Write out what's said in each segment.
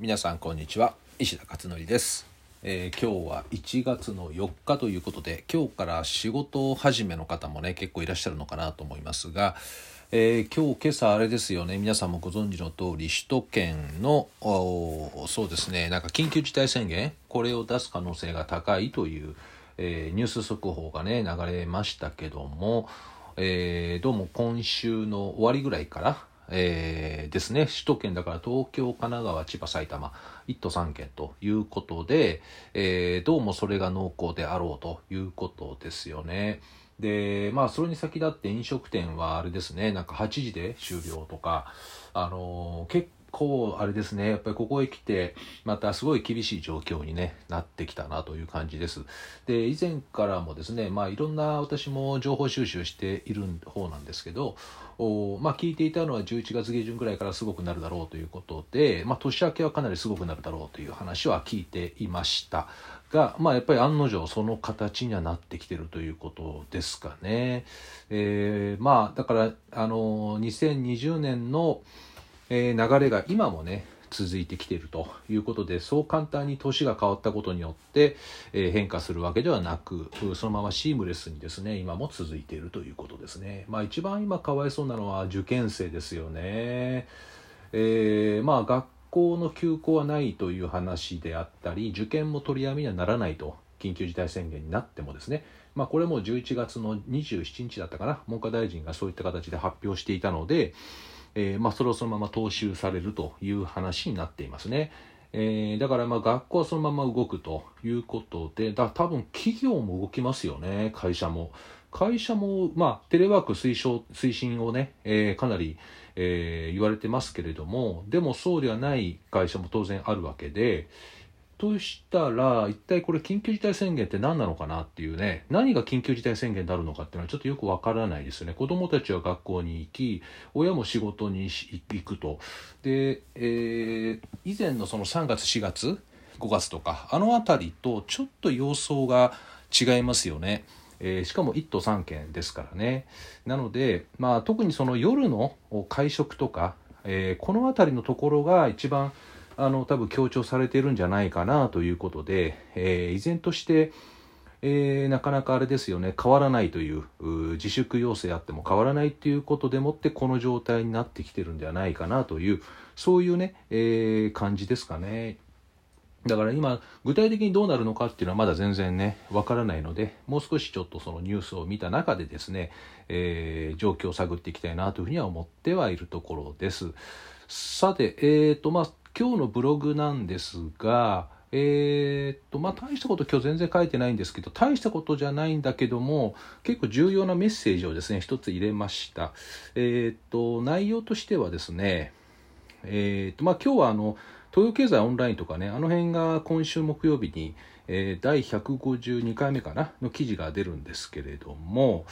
皆さんこんにちは。石田勝則です、えー今日は1月の4日ということで今日から仕事始めの方もね結構いらっしゃるのかなと思いますが、えー今日今朝あれですよね。皆さんもご存知の通り首都圏のそうですね。なんか緊急事態宣言これを出す可能性が高いという、えーニュース速報がね流れましたけども、えーどうも今週の終わりぐらいからえーですね。首都圏だから東京神奈川千葉埼玉。1都3県ということで、えーどうもそれが濃厚であろうということですよね。でまあそれに先立って飲食店はあれですね。なんか8時で終了とかあのー結構あれですね。やっぱりここへ来てまたすごい厳しい状況に、ね、なってきたなという感じです。で以前からもですねまあいろんな私も情報収集している方なんですけどおまあ聞いていたのは11月下旬ぐらいからすごくなるだろうということで、まあ、年明けはかなりすごくなるだろうという話は聞いていました。が、まあ、やっぱり案の定その形にはなってきてるということですかね。えーまあだからあの2020年のえー流れが今もね続いてきているということでそう簡単に年が変わったことによって、えー変化するわけではなくそのままシームレスにですね今も続いているということですね。まあ一番今かわいそうなのは受験生ですよね。えーまあ学校の休校はないという話であったり受験も取りやめにはならないと緊急事態宣言になってもですねまあこれも11月の27日だったかな文科大臣がそういった形で発表していたので、えーまあ、それをそのまま踏襲されるという話になっていますね。えーだからまあ学校はそのまま動くということでだ多分企業も動きますよね会社も。会社も、まあ、テレワーク推奨推進をね、えーかなり、えー言われてますけれどもでもそうではない会社も当然あるわけでとしたら一体これ緊急事態宣言って何なのかなっていうね何が緊急事態宣言になるのかっていうのはちょっとよくわからないですよね。子どもたちは学校に行き親も仕事に行くと。で、えー以前のその3月4月5月とかあの辺りとちょっと様相が違いますよね。えーしかも1都3県ですからね。なので、まあ、特にその夜の会食とか、えーこの辺りのところが一番あの多分強調されているんじゃないかなということで、えー依然として、えーなかなかあれですよね変わらないという自粛要請あっても変わらないということでもってこの状態になってきてるんではないかなというそういうね、えー感じですかね。だから今具体的にどうなるのかっていうのはまだ全然ねわからないのでもう少しちょっとそのニュースを見た中でですね、えー状況を探っていきたいなというふうには思ってはいるところですさてえーとまあ今日のブログなんですがえーとまあ大したこと今日全然書いてないんですけど大したことじゃないんだけども結構重要なメッセージをですね一つ入れました。えーと内容としてはですねえーとまあ、今日はあの東洋経済オンラインとかねあの辺が今週木曜日に、えー第152回目かなの記事が出るんですけれども、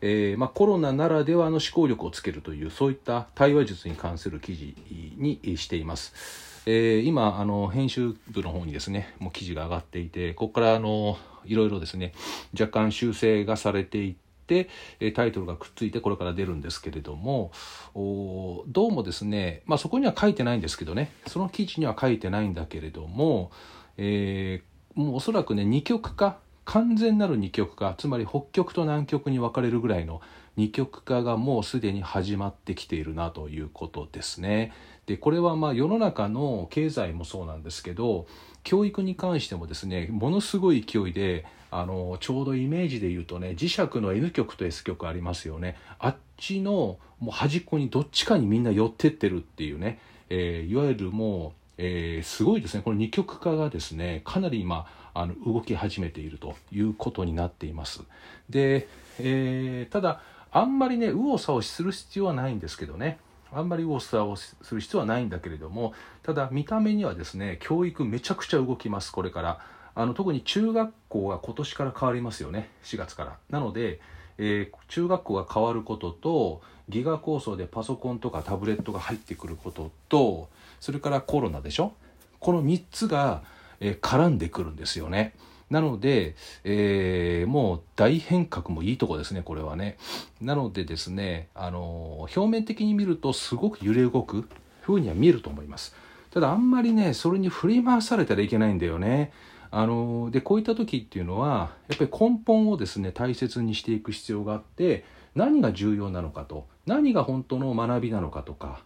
えーまあ、コロナならではの思考力をつけるというそういった対話術に関する記事にしています。えー今あの編集部の方にですねもう記事が上がっていてここからあのいろいろですね若干修正がされていってえタイトルがくっついてこれから出るんですけれどもどうもですね、まあ、そこには書いてないんですけどねその記事には書いてないんだけれども、えーもうおそらくね二極化完全なる二極化つまり北極と南極に分かれるぐらいの二極化がもうすでに始まってきているなということですね。でこれはまあ世の中の経済もそうなんですけど教育に関してもですねものすごい勢いであのちょうどイメージで言うとね磁石の N 極と S 極ありますよねあっちのもう端っこにどっちかにみんな寄ってってるっていうね、えーいわゆるもうえーすごいですねこの二極化がですねかなり今あの動き始めているということになっています。で、えーただあんまりね右往左往する必要はないんですけどね。あんまり右往左往する必要はないんだけれどもただ見た目にはですね教育めちゃくちゃ動きますこれから。あの特に中学校が今年から変わりますよね4月から。なので、えー中学校が変わることとギガ構想でパソコンとかタブレットが入ってくることとそれからコロナでしょ？この3つが、え絡んでくるんですよね。なので、えーもう大変革もいいとこですねこれはね。なのでですねあの表面的に見るとすごく揺れ動くふうには見えると思います。ただあんまりねそれに振り回されたらいけないんだよね。あのでこういった時っていうのはやっぱり根本をですね大切にしていく必要があって何が重要なのかと何が本当の学びなのかとか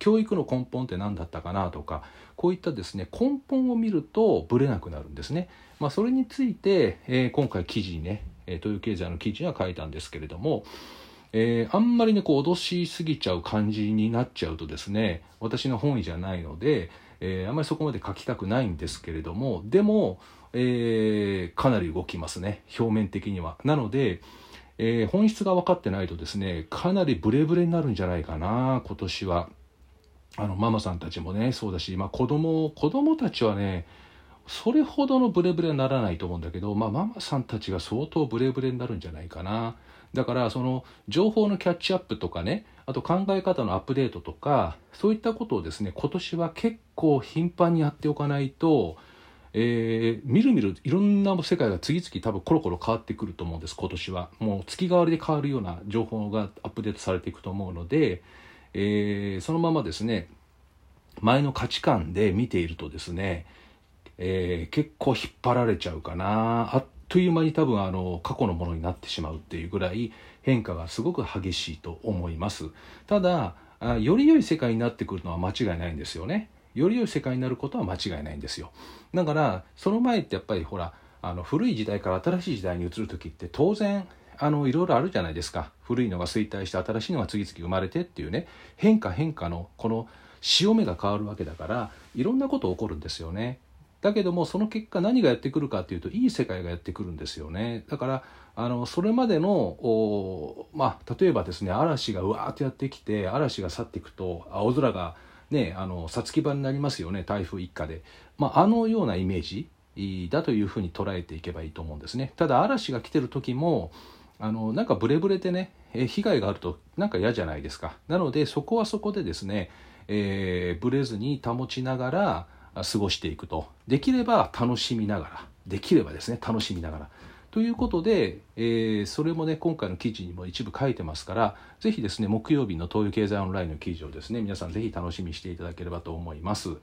教育の根本って何だったかなとかこういったですね根本を見るとブレなくなるんですね。まあ、それについて、えー、今回記事にね東洋経済の記事には書いたんですけれども、えー、あんまりねこう脅しすぎちゃう感じになっちゃうとですね私の本意じゃないので、えー、あんまりそこまで書きたくないんですけれどもでも、えー、かなり動きますね表面的には。なので、え本質が分かってないとですねかなりブレブレになるんじゃないかな今年は。あのママさんたちもねそうだし、まあ、子供子供たちはねそれほどのブレブレにならないと思うんだけど、まあ、ママさんたちが相当ブレブレになるんじゃないかな。だからその情報のキャッチアップとかねあと考え方のアップデートとかそういったことをですね今年は結構頻繁にやっておかないと、えー、みるみるいろんな世界が次々多分コロコロ変わってくると思うんです今年はもう月替わりで変わるような情報がアップデートされていくと思うので、えー、そのままですね前の価値観で見ているとですね、えー、結構引っ張られちゃうかな。あっという間に多分あの過去のものになってしまうっていうぐらい変化がすごく激しいと思います。ただより良い世界になってくるのは間違いないんですよね。より良い世界になることは間違いないんですよ。だからその前ってやっぱりほらあの古い時代から新しい時代に移る時って当然あのいろいろあるじゃないですか。古いのが衰退して新しいのが次々生まれてっていうね。変化変化のこの潮目が変わるわけだからいろんなこと起こるんですよね。だけどもその結果何がやってくるかっていうといい世界がやってくるんですよね。だからあのそれまでのまあ例えばですね嵐がうわーっとやってきて嵐が去っていくと青空がねあの五月場になりますよね。台風一過で、まあ、あのようなイメージだというふうに捉えていけばいいと思うんですね。ただ嵐が来てる時もあのなんかブレブレでねえ被害があるとなんか嫌じゃないですか。なのでそこはそこでですね、えー、ブレずに保ちながら過ごしていくと。できれば楽しみながら。できればですね楽しみながら。ということで、えー、それもね今回の記事にも一部書いてますからぜひですね木曜日の東洋経済オンラインの記事をですね皆さんぜひ楽しみにしていただければと思います。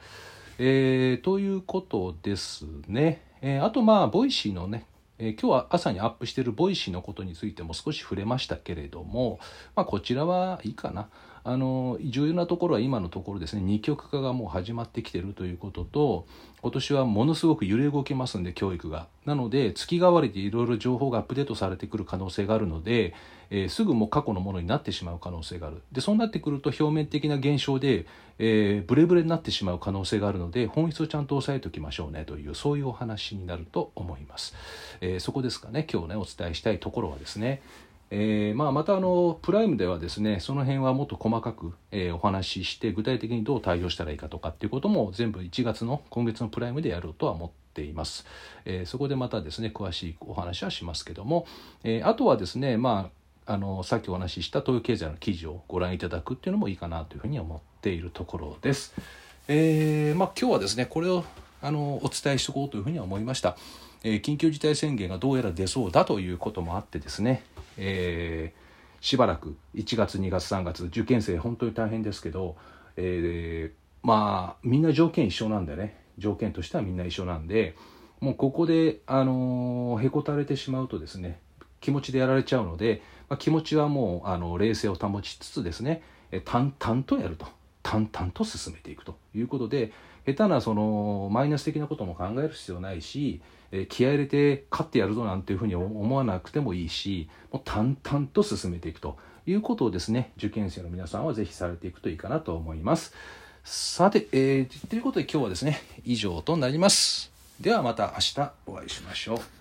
えー、ということですね、えー、あとまあ Voicy のねえー、今日は朝にアップしている Voicy のことについても少し触れましたけれども、まあ、こちらはいいかな。あの重要なところは今のところですね二極化がもう始まってきてるということと今年はものすごく揺れ動きますんで教育が。なので月替わりでいろいろ情報がアップデートされてくる可能性があるので、えー、すぐもう過去のものになってしまう可能性がある。でそうなってくると表面的な現象で、えー、ブレブレになってしまう可能性があるので本質をちゃんと押さえておきましょうねというそういうお話になると思います、えー、そこですかね今日ねお伝えしたいところはですね。えー、まあ、またあのプライムではですねその辺はもっと細かく、えー、お話しして具体的にどう対応したらいいかとかっていうことも全部1月の今月のプライムでやろうとは思っています、えー、そこでまたですね詳しいお話はしますけども、えあとはですねまああのさっきお話しした東洋経済の記事をご覧いただくっていうのもいいかなというふうに思っているところです。えまあ、今日はですねこれをあのお伝えしておこうというふうには思いました。え緊急事態宣言がどうやら出そうだということもあってですねえー、しばらく1月2月3月受験生本当に大変ですけど、えー、まあみんな条件一緒なんでね。条件としてはみんな一緒なんでもうここで、あのー、へこたれてしまうとですね気持ちでやられちゃうので、まあ、気持ちはもうあの冷静を保ちつつですね淡々とやると。淡々と進めていくということで下手なそのマイナス的なことも考える必要ないしえ気合入れて勝ってやるぞなんていうふうに思わなくてもいいしもう淡々と進めていくということをですね受験生の皆さんは是非されていくといいかなと思います。さて、えー、ということで今日はですね以上となります。ではまた明日お会いしましょう。